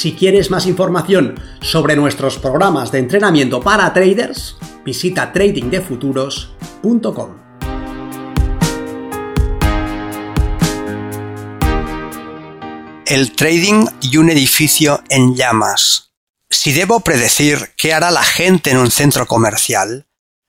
Si quieres más información sobre nuestros programas de entrenamiento para traders, visita tradingdefuturos.com. El trading y un edificio en llamas. Si debo predecir qué hará la gente en un centro comercial,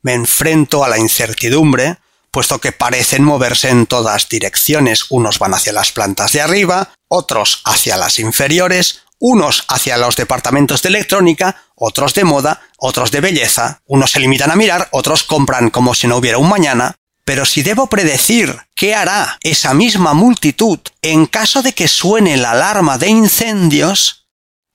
me enfrento a la incertidumbre puesto que parecen moverse en todas direcciones. Unos van hacia las plantas de arriba, otros hacia las inferiores, unos hacia los departamentos de electrónica, otros de moda, otros de belleza, unos se limitan a mirar, otros compran como si no hubiera un mañana. Pero si debo predecir qué hará esa misma multitud en caso de que suene la alarma de incendios,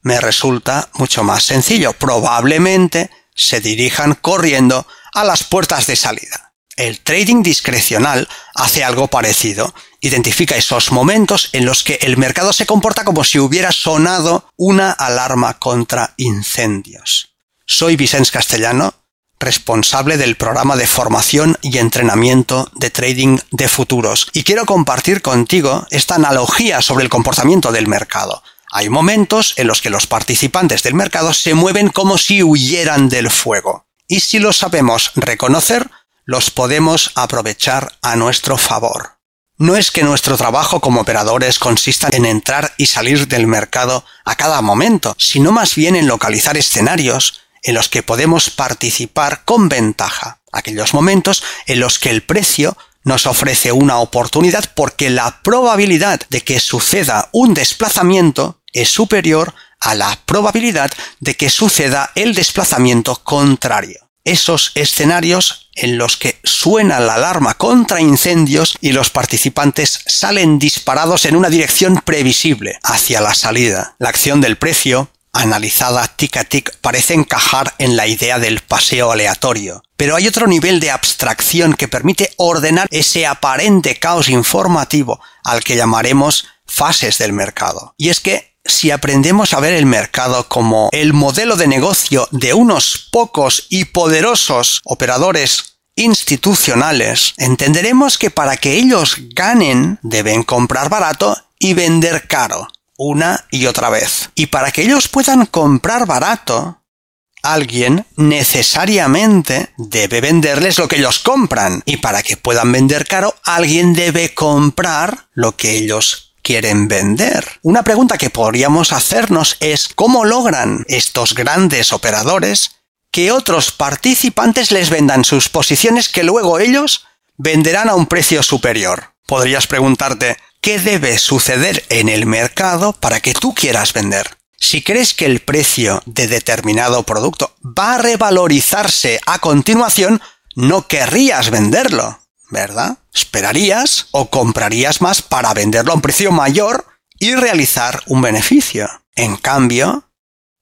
me resulta mucho más sencillo. Probablemente se dirijan corriendo a las puertas de salida. El trading discrecional hace algo parecido. Identifica esos momentos en los que el mercado se comporta como si hubiera sonado una alarma contra incendios. Soy Vicens Castellano, responsable del programa de formación y entrenamiento de trading de futuros, y quiero compartir contigo esta analogía sobre el comportamiento del mercado. Hay momentos en los que los participantes del mercado se mueven como si huyeran del fuego. Y si lo sabemos reconocer, los podemos aprovechar a nuestro favor. No es que nuestro trabajo como operadores consista en entrar y salir del mercado a cada momento, sino más bien en localizar escenarios en los que podemos participar con ventaja, aquellos momentos en los que el precio nos ofrece una oportunidad porque la probabilidad de que suceda un desplazamiento es superior a la probabilidad de que suceda el desplazamiento contrario esos escenarios en los que suena la alarma contra incendios y los participantes salen disparados en una dirección previsible hacia la salida. La acción del precio, analizada tic a tic, parece encajar en la idea del paseo aleatorio. Pero hay otro nivel de abstracción que permite ordenar ese aparente caos informativo al que llamaremos fases del mercado. Y es que si aprendemos a ver el mercado como el modelo de negocio de unos pocos y poderosos operadores institucionales, entenderemos que para que ellos ganen deben comprar barato y vender caro, una y otra vez. Y para que ellos puedan comprar barato, alguien necesariamente debe venderles lo que ellos compran. Y para que puedan vender caro, alguien debe comprar lo que ellos quieren vender. Una pregunta que podríamos hacernos es ¿cómo logran estos grandes operadores que otros participantes les vendan sus posiciones que luego ellos venderán a un precio superior? Podrías preguntarte ¿qué debe suceder en el mercado para que tú quieras vender? Si crees que el precio de determinado producto va a revalorizarse a continuación, no querrías venderlo. ¿Verdad? Esperarías o comprarías más para venderlo a un precio mayor y realizar un beneficio. En cambio,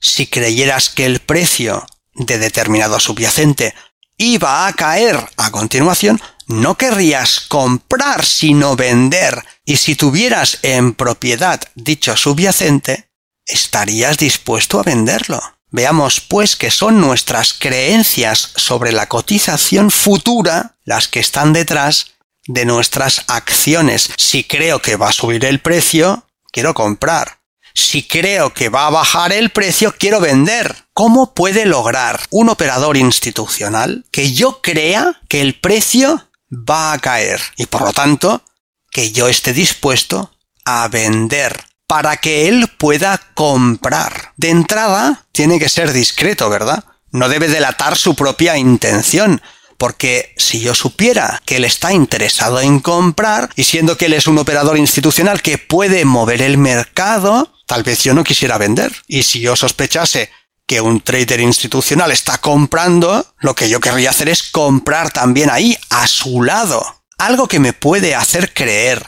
si creyeras que el precio de determinado subyacente iba a caer a continuación, no querrías comprar sino vender, y si tuvieras en propiedad dicho subyacente, estarías dispuesto a venderlo. Veamos pues que son nuestras creencias sobre la cotización futura las que están detrás de nuestras acciones. Si creo que va a subir el precio, quiero comprar. Si creo que va a bajar el precio, quiero vender. ¿Cómo puede lograr un operador institucional que yo crea que el precio va a caer y por lo tanto que yo esté dispuesto a vender? Para que él pueda comprar. De entrada, tiene que ser discreto, ¿verdad? No debe delatar su propia intención, porque si yo supiera que él está interesado en comprar, y siendo que él es un operador institucional que puede mover el mercado, tal vez yo no quisiera vender. Y si yo sospechase que un trader institucional está comprando, lo que yo querría hacer es comprar también ahí, a su lado. Algo que me puede hacer creer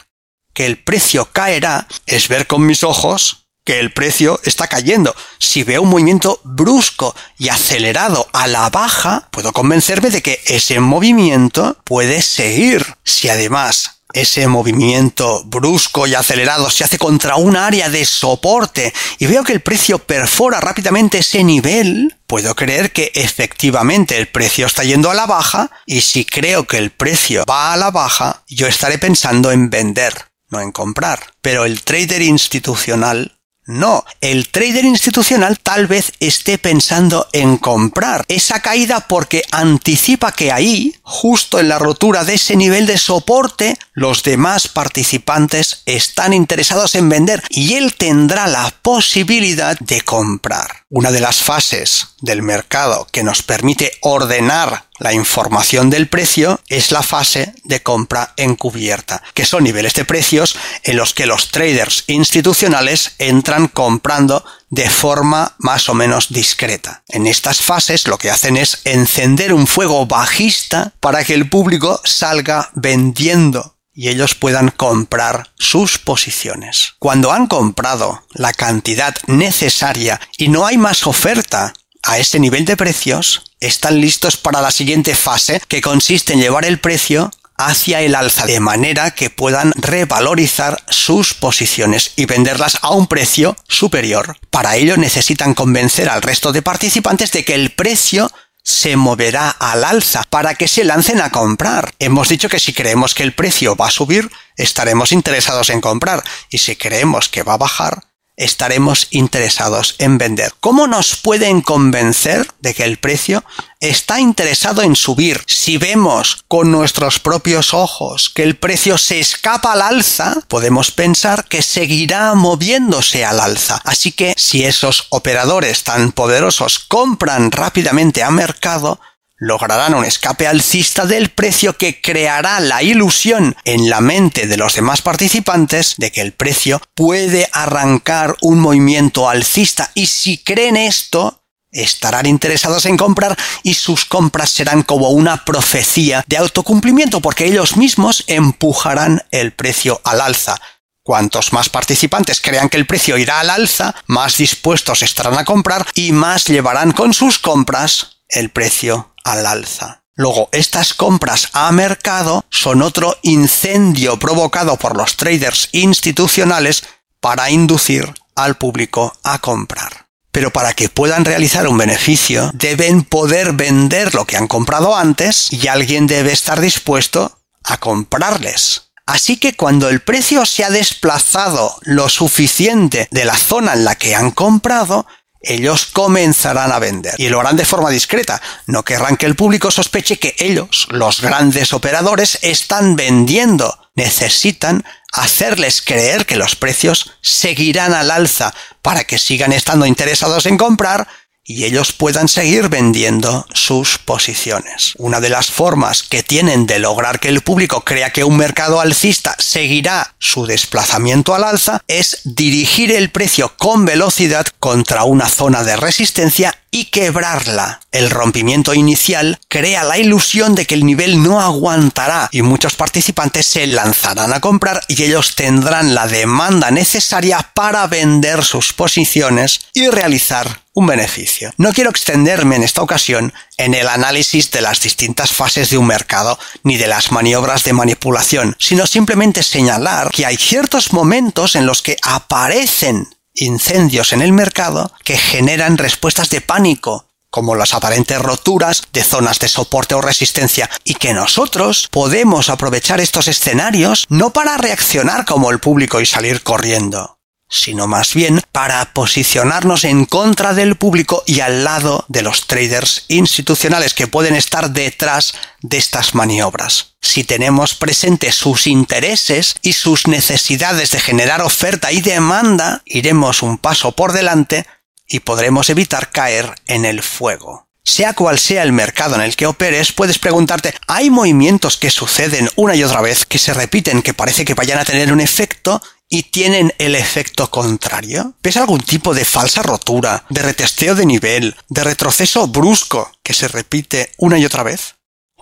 que el precio caerá es ver con mis ojos que el precio está cayendo. Si veo un movimiento brusco y acelerado a la baja, puedo convencerme de que ese movimiento puede seguir. Si además ese movimiento brusco y acelerado se hace contra un área de soporte y veo que el precio perfora rápidamente ese nivel, puedo creer que efectivamente el precio está yendo a la baja y si creo que el precio va a la baja, yo estaré pensando en vender, no en comprar. Pero el trader institucional no, el trader institucional tal vez esté pensando en comprar esa caída porque anticipa que ahí, justo en la rotura de ese nivel de soporte, los demás participantes están interesados en vender y él tendrá la posibilidad de comprar. Una de las fases del mercado que nos permite ordenar la información del precio es la fase de compra encubierta, que son niveles de precios en los que los traders institucionales entran comprando de forma más o menos discreta. En estas fases lo que hacen es encender un fuego bajista para que el público salga vendiendo y ellos puedan comprar sus posiciones. Cuando han comprado la cantidad necesaria y no hay más oferta a ese nivel de precios, están listos para la siguiente fase, que consiste en llevar el precio hacia el alza de manera que puedan revalorizar sus posiciones y venderlas a un precio superior. Para ello necesitan convencer al resto de participantes de que el precio se moverá al alza para que se lancen a comprar. Hemos dicho que si creemos que el precio va a subir, estaremos interesados en comprar y si creemos que va a bajar, estaremos interesados en vender. ¿Cómo nos pueden convencer de que el precio está interesado en subir? Si vemos con nuestros propios ojos que el precio se escapa al alza, podemos pensar que seguirá moviéndose al alza. Así que si esos operadores tan poderosos compran rápidamente a mercado, lograrán un escape alcista del precio que creará la ilusión en la mente de los demás participantes de que el precio puede arrancar un movimiento alcista y si creen esto, estarán interesados en comprar y sus compras serán como una profecía de autocumplimiento porque ellos mismos empujarán el precio al alza. Cuantos más participantes crean que el precio irá al alza, más dispuestos estarán a comprar y más llevarán con sus compras el precio al alza. Luego, estas compras a mercado son otro incendio provocado por los traders institucionales para inducir al público a comprar. Pero para que puedan realizar un beneficio, deben poder vender lo que han comprado antes y alguien debe estar dispuesto a comprarles. Así que cuando el precio se ha desplazado lo suficiente de la zona en la que han comprado, ellos comenzarán a vender y lo harán de forma discreta. No querrán que el público sospeche que ellos, los grandes operadores, están vendiendo. Necesitan hacerles creer que los precios seguirán al alza para que sigan estando interesados en comprar y ellos puedan seguir vendiendo sus posiciones. Una de las formas que tienen de lograr que el público crea que un mercado alcista seguirá su desplazamiento al alza es dirigir el precio con velocidad contra una zona de resistencia y quebrarla. El rompimiento inicial crea la ilusión de que el nivel no aguantará y muchos participantes se lanzarán a comprar y ellos tendrán la demanda necesaria para vender sus posiciones y realizar un beneficio. No quiero extenderme en esta ocasión en el análisis de las distintas fases de un mercado ni de las maniobras de manipulación, sino simplemente señalar que hay ciertos momentos en los que aparecen incendios en el mercado que generan respuestas de pánico, como las aparentes roturas de zonas de soporte o resistencia, y que nosotros podemos aprovechar estos escenarios no para reaccionar como el público y salir corriendo, sino más bien para posicionarnos en contra del público y al lado de los traders institucionales que pueden estar detrás de estas maniobras. Si tenemos presentes sus intereses y sus necesidades de generar oferta y demanda, iremos un paso por delante y podremos evitar caer en el fuego. Sea cual sea el mercado en el que operes, puedes preguntarte, ¿hay movimientos que suceden una y otra vez, que se repiten, que parece que vayan a tener un efecto y tienen el efecto contrario? ¿Ves algún tipo de falsa rotura, de retesteo de nivel, de retroceso brusco que se repite una y otra vez?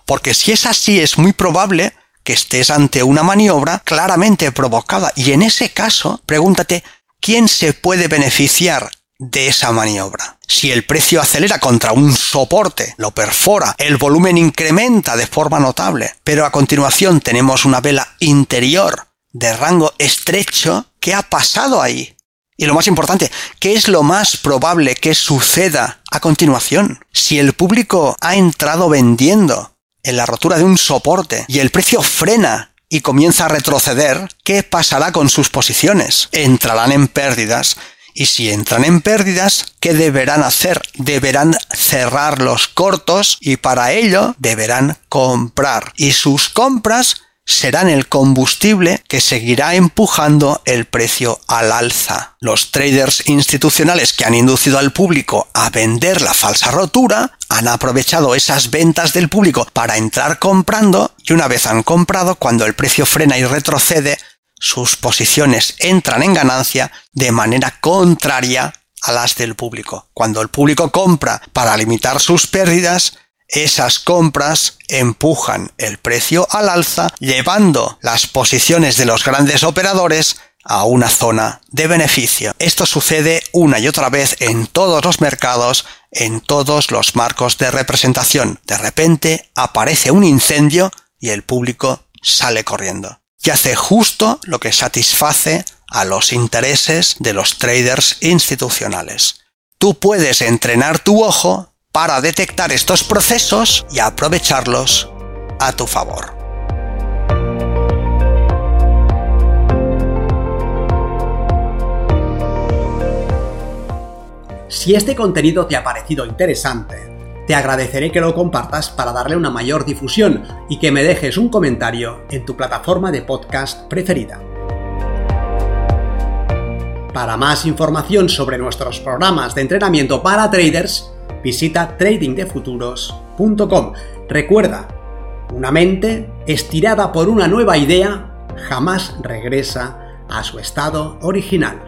Porque si es así, es muy probable que estés ante una maniobra claramente provocada y en ese caso, pregúntate, ¿quién se puede beneficiar de esa maniobra. Si el precio acelera contra un soporte, lo perfora, el volumen incrementa de forma notable, pero a continuación tenemos una vela interior de rango estrecho, ¿qué ha pasado ahí? Y lo más importante, ¿qué es lo más probable que suceda a continuación? Si el público ha entrado vendiendo en la rotura de un soporte y el precio frena y comienza a retroceder, ¿qué pasará con sus posiciones? Entrarán en pérdidas y si entran en pérdidas, ¿qué deberán hacer? Deberán cerrar los cortos y para ello deberán comprar. Y sus compras serán el combustible que seguirá empujando el precio al alza. Los traders institucionales que han inducido al público a vender la falsa rotura han aprovechado esas ventas del público para entrar comprando y una vez han comprado, cuando el precio frena y retrocede, sus posiciones entran en ganancia de manera contraria a las del público. Cuando el público compra para limitar sus pérdidas, esas compras empujan el precio al alza, llevando las posiciones de los grandes operadores a una zona de beneficio. Esto sucede una y otra vez en todos los mercados, en todos los marcos de representación. De repente aparece un incendio y el público sale corriendo y hace justo lo que satisface a los intereses de los traders institucionales. Tú puedes entrenar tu ojo para detectar estos procesos y aprovecharlos a tu favor. Si este contenido te ha parecido interesante, te agradeceré que lo compartas para darle una mayor difusión y que me dejes un comentario en tu plataforma de podcast preferida. Para más información sobre nuestros programas de entrenamiento para traders, visita tradingdefuturos.com. Recuerda, una mente estirada por una nueva idea jamás regresa a su estado original.